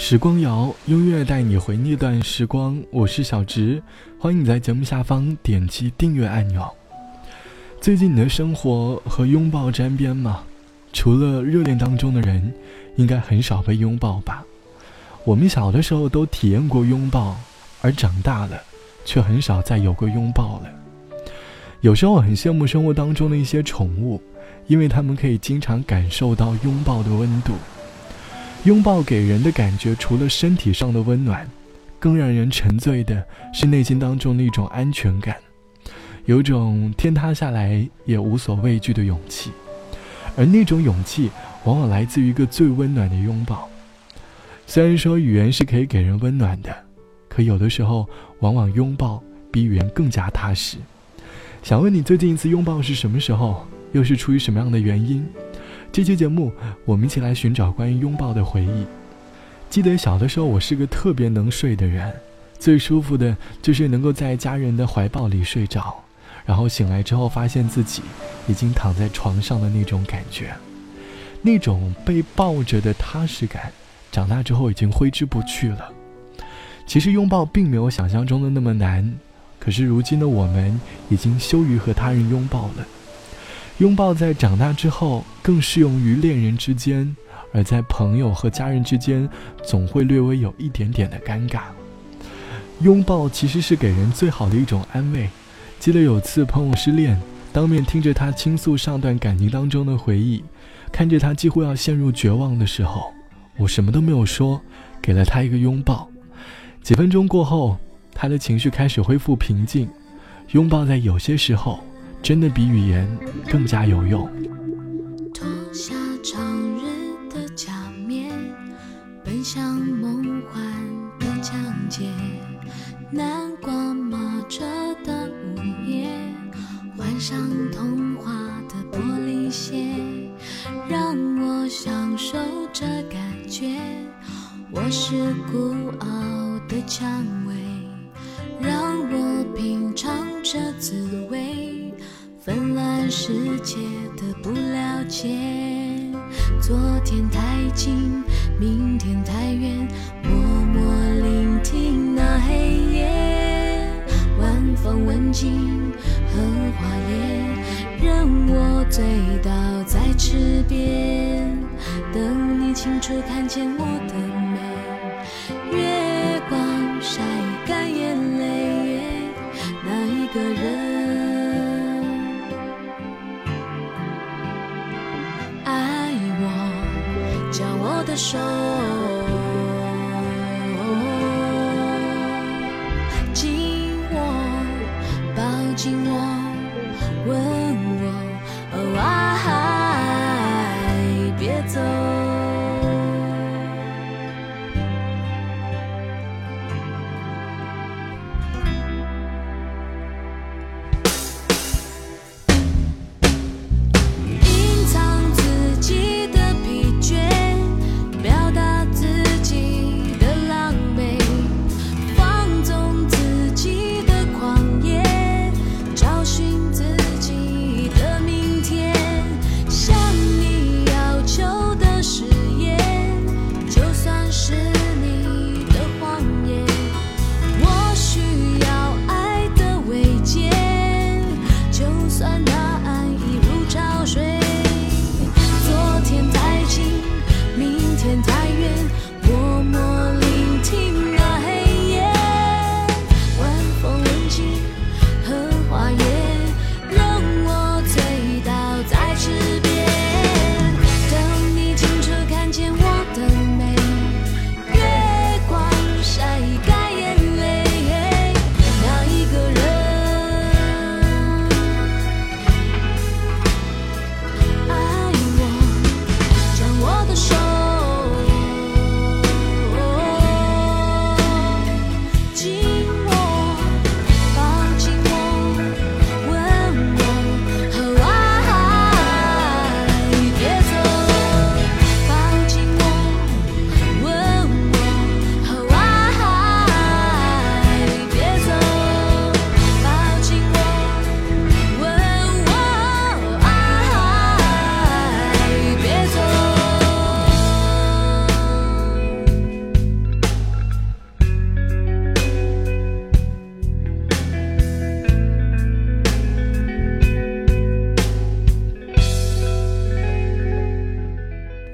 时光谣，音乐带你回那段时光。我是小直，欢迎你在节目下方点击订阅按钮。最近你的生活和拥抱沾边吗？除了热恋当中的人，应该很少被拥抱吧？我们小的时候都体验过拥抱，而长大了，却很少再有过拥抱了。有时候很羡慕生活当中的一些宠物，因为他们可以经常感受到拥抱的温度。拥抱给人的感觉，除了身体上的温暖，更让人沉醉的是内心当中的一种安全感，有种天塌下来也无所畏惧的勇气。而那种勇气，往往来自于一个最温暖的拥抱。虽然说语言是可以给人温暖的，可有的时候，往往拥抱比语言更加踏实。想问你，最近一次拥抱是什么时候？又是出于什么样的原因？这期节目，我们一起来寻找关于拥抱的回忆。记得小的时候，我是个特别能睡的人，最舒服的就是能够在家人的怀抱里睡着，然后醒来之后发现自己已经躺在床上的那种感觉，那种被抱着的踏实感，长大之后已经挥之不去了。其实拥抱并没有想象中的那么难，可是如今的我们已经羞于和他人拥抱了。拥抱在长大之后更适用于恋人之间，而在朋友和家人之间，总会略微有一点点的尴尬。拥抱其实是给人最好的一种安慰。记得有次朋友失恋，当面听着他倾诉上段感情当中的回忆，看着他几乎要陷入绝望的时候，我什么都没有说，给了他一个拥抱。几分钟过后，他的情绪开始恢复平静。拥抱在有些时候。真的比语言更加有用。脱下长日的假面，奔向梦幻的疆界。南瓜马车的午夜，换上童话的玻璃鞋，让我享受这感觉。我是孤傲的蔷薇，让我品尝这滋味。世界的不了解，昨天太近，明天太远，默默聆听那黑夜，晚风吻尽荷花叶，任我醉倒在池边，等你清楚看见我的我的手。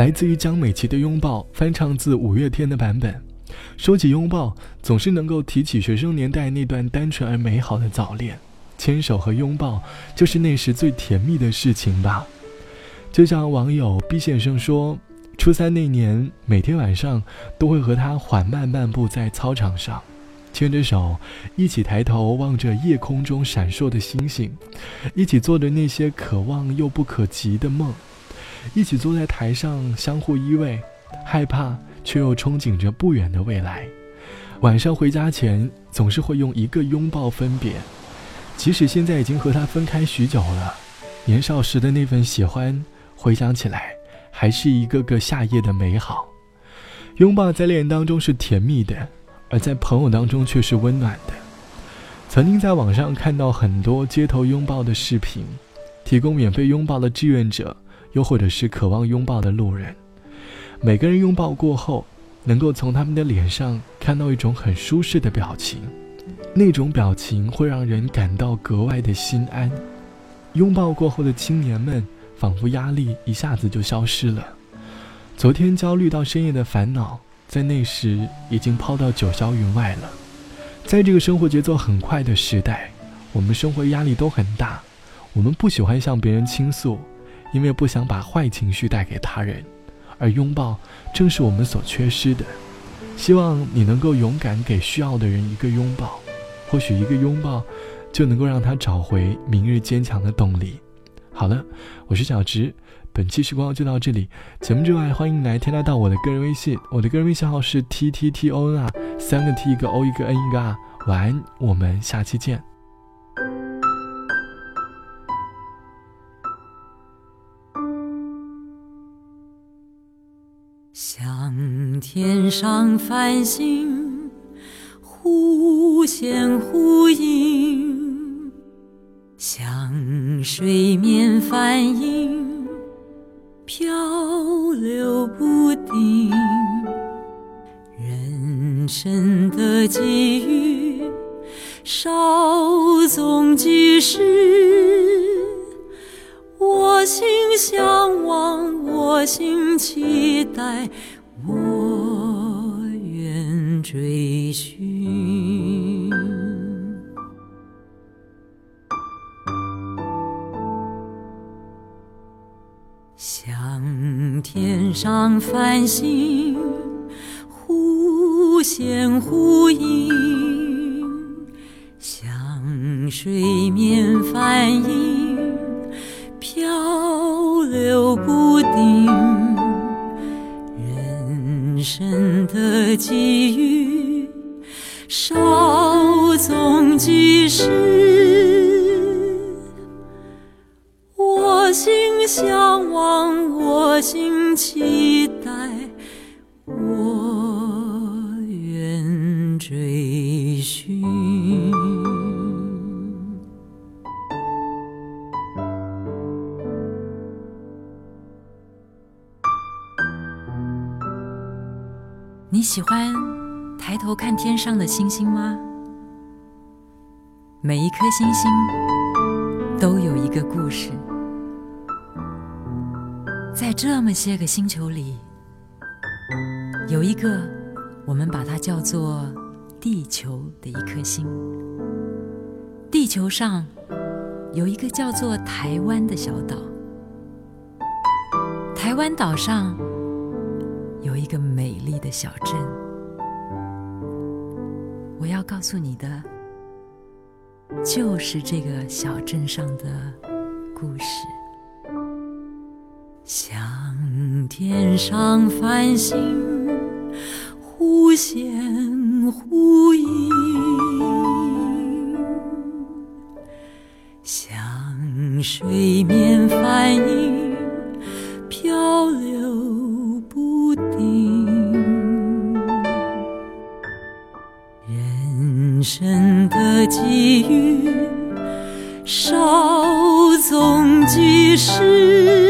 来自于江美琪的《拥抱》，翻唱自五月天的版本。说起拥抱，总是能够提起学生年代那段单纯而美好的早恋，牵手和拥抱就是那时最甜蜜的事情吧。就像网友毕先生说，初三那年，每天晚上都会和他缓慢漫步在操场上，牵着手，一起抬头望着夜空中闪烁的星星，一起做着那些可望又不可及的梦，一起坐在台上相互依偎，害怕。却又憧憬着不远的未来。晚上回家前，总是会用一个拥抱分别。即使现在已经和他分开许久了，年少时的那份喜欢，回想起来，还是一个个夏夜的美好。拥抱在恋人当中是甜蜜的，而在朋友当中却是温暖的。曾经在网上看到很多街头拥抱的视频，提供免费拥抱的志愿者，又或者是渴望拥抱的路人。每个人拥抱过后，能够从他们的脸上看到一种很舒适的表情，那种表情会让人感到格外的心安。拥抱过后的青年们，仿佛压力一下子就消失了。昨天焦虑到深夜的烦恼，在那时已经抛到九霄云外了。在这个生活节奏很快的时代，我们生活压力都很大，我们不喜欢向别人倾诉，因为不想把坏情绪带给他人。而拥抱正是我们所缺失的。希望你能够勇敢给需要的人一个拥抱，或许一个拥抱就能够让他找回明日坚强的动力。好了，我是小直，本期时光就到这里。节目之外，欢迎来添加到我的个人微信，我的个人微信号是 t t t o n 啊，三个 t 一个 o 一个 n 一个 r。晚安，我们下期见。像天上繁星，忽现忽隐；像水面帆影，漂流不定。人生的际遇，稍纵即逝。我心期待，我愿追寻。像天上繁星，忽现忽隐；像水面帆影。我愿追寻。你喜欢抬头看天上的星星吗？每一颗星星都有一个故事，在这么些个星球里，有一个我们把它叫做地球的一颗星。地球上有一个叫做台湾的小岛，台湾岛上。有一个美丽的小镇，我要告诉你的，就是这个小镇上的故事。想天上繁星，忽现忽隐；像水面反影，漂流不定。人生的际遇，稍纵即逝。